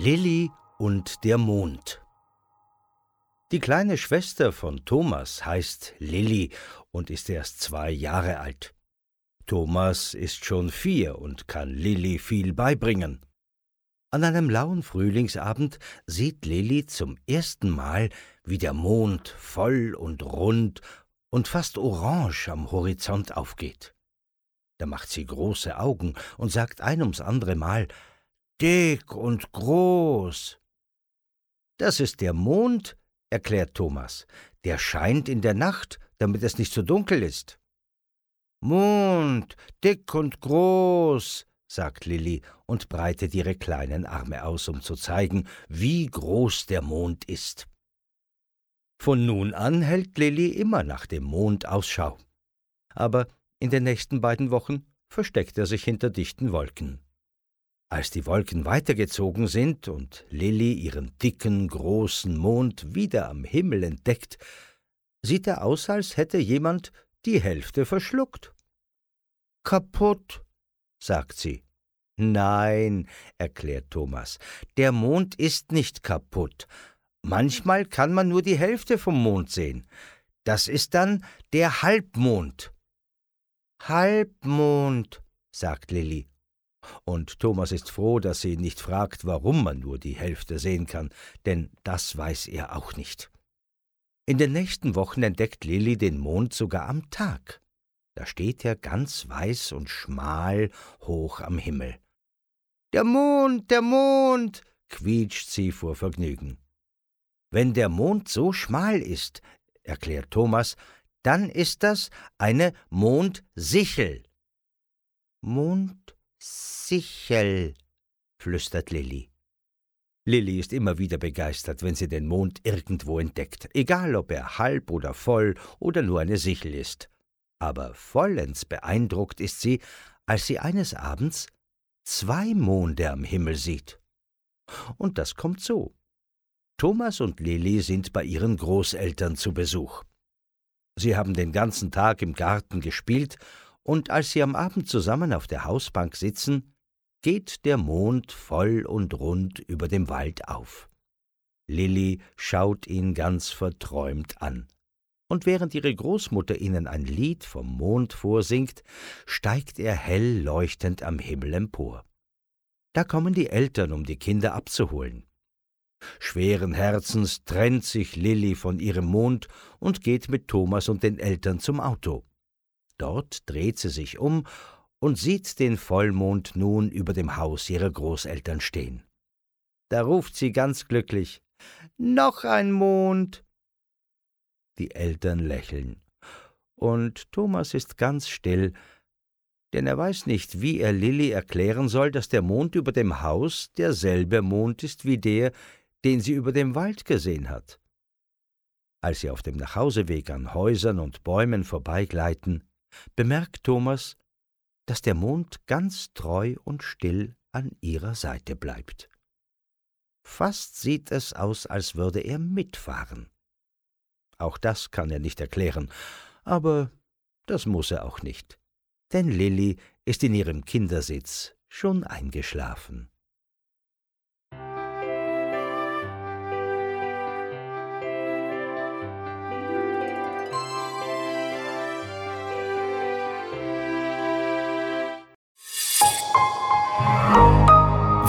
Lilli und der Mond Die kleine Schwester von Thomas heißt Lilli und ist erst zwei Jahre alt. Thomas ist schon vier und kann Lilli viel beibringen. An einem lauen Frühlingsabend sieht Lilli zum ersten Mal, wie der Mond voll und rund und fast orange am Horizont aufgeht. Da macht sie große Augen und sagt ein ums andere Mal dick und groß. Das ist der Mond, erklärt Thomas. Der scheint in der Nacht, damit es nicht so dunkel ist. Mond, dick und groß, sagt Lilli und breitet ihre kleinen Arme aus, um zu zeigen, wie groß der Mond ist. Von nun an hält Lilli immer nach dem Mond Ausschau. Aber in den nächsten beiden Wochen versteckt er sich hinter dichten Wolken. Als die Wolken weitergezogen sind und Lilli ihren dicken, großen Mond wieder am Himmel entdeckt, sieht er aus, als hätte jemand die Hälfte verschluckt. Kaputt, sagt sie. Nein, erklärt Thomas, der Mond ist nicht kaputt. Manchmal kann man nur die Hälfte vom Mond sehen. Das ist dann der Halbmond. Halbmond, sagt Lilli und Thomas ist froh, dass sie nicht fragt, warum man nur die Hälfte sehen kann, denn das weiß er auch nicht. In den nächsten Wochen entdeckt Lilli den Mond sogar am Tag. Da steht er ganz weiß und schmal hoch am Himmel. Der Mond, der Mond, quietscht sie vor Vergnügen. Wenn der Mond so schmal ist, erklärt Thomas, dann ist das eine Mondsichel. Mond Sichel, flüstert Lilli. Lilli ist immer wieder begeistert, wenn sie den Mond irgendwo entdeckt, egal ob er halb oder voll oder nur eine Sichel ist. Aber vollends beeindruckt ist sie, als sie eines Abends zwei Monde am Himmel sieht. Und das kommt so. Thomas und Lilli sind bei ihren Großeltern zu Besuch. Sie haben den ganzen Tag im Garten gespielt und als sie am Abend zusammen auf der Hausbank sitzen, geht der Mond voll und rund über dem Wald auf. Lilli schaut ihn ganz verträumt an. Und während ihre Großmutter ihnen ein Lied vom Mond vorsingt, steigt er hell leuchtend am Himmel empor. Da kommen die Eltern, um die Kinder abzuholen. Schweren Herzens trennt sich Lilli von ihrem Mond und geht mit Thomas und den Eltern zum Auto. Dort dreht sie sich um und sieht den Vollmond nun über dem Haus ihrer Großeltern stehen. Da ruft sie ganz glücklich Noch ein Mond. Die Eltern lächeln, und Thomas ist ganz still, denn er weiß nicht, wie er Lilli erklären soll, dass der Mond über dem Haus derselbe Mond ist wie der, den sie über dem Wald gesehen hat. Als sie auf dem Nachhauseweg an Häusern und Bäumen vorbeigleiten, bemerkt Thomas, dass der Mond ganz treu und still an ihrer Seite bleibt. Fast sieht es aus, als würde er mitfahren. Auch das kann er nicht erklären, aber das muss er auch nicht, denn Lilli ist in ihrem Kindersitz schon eingeschlafen.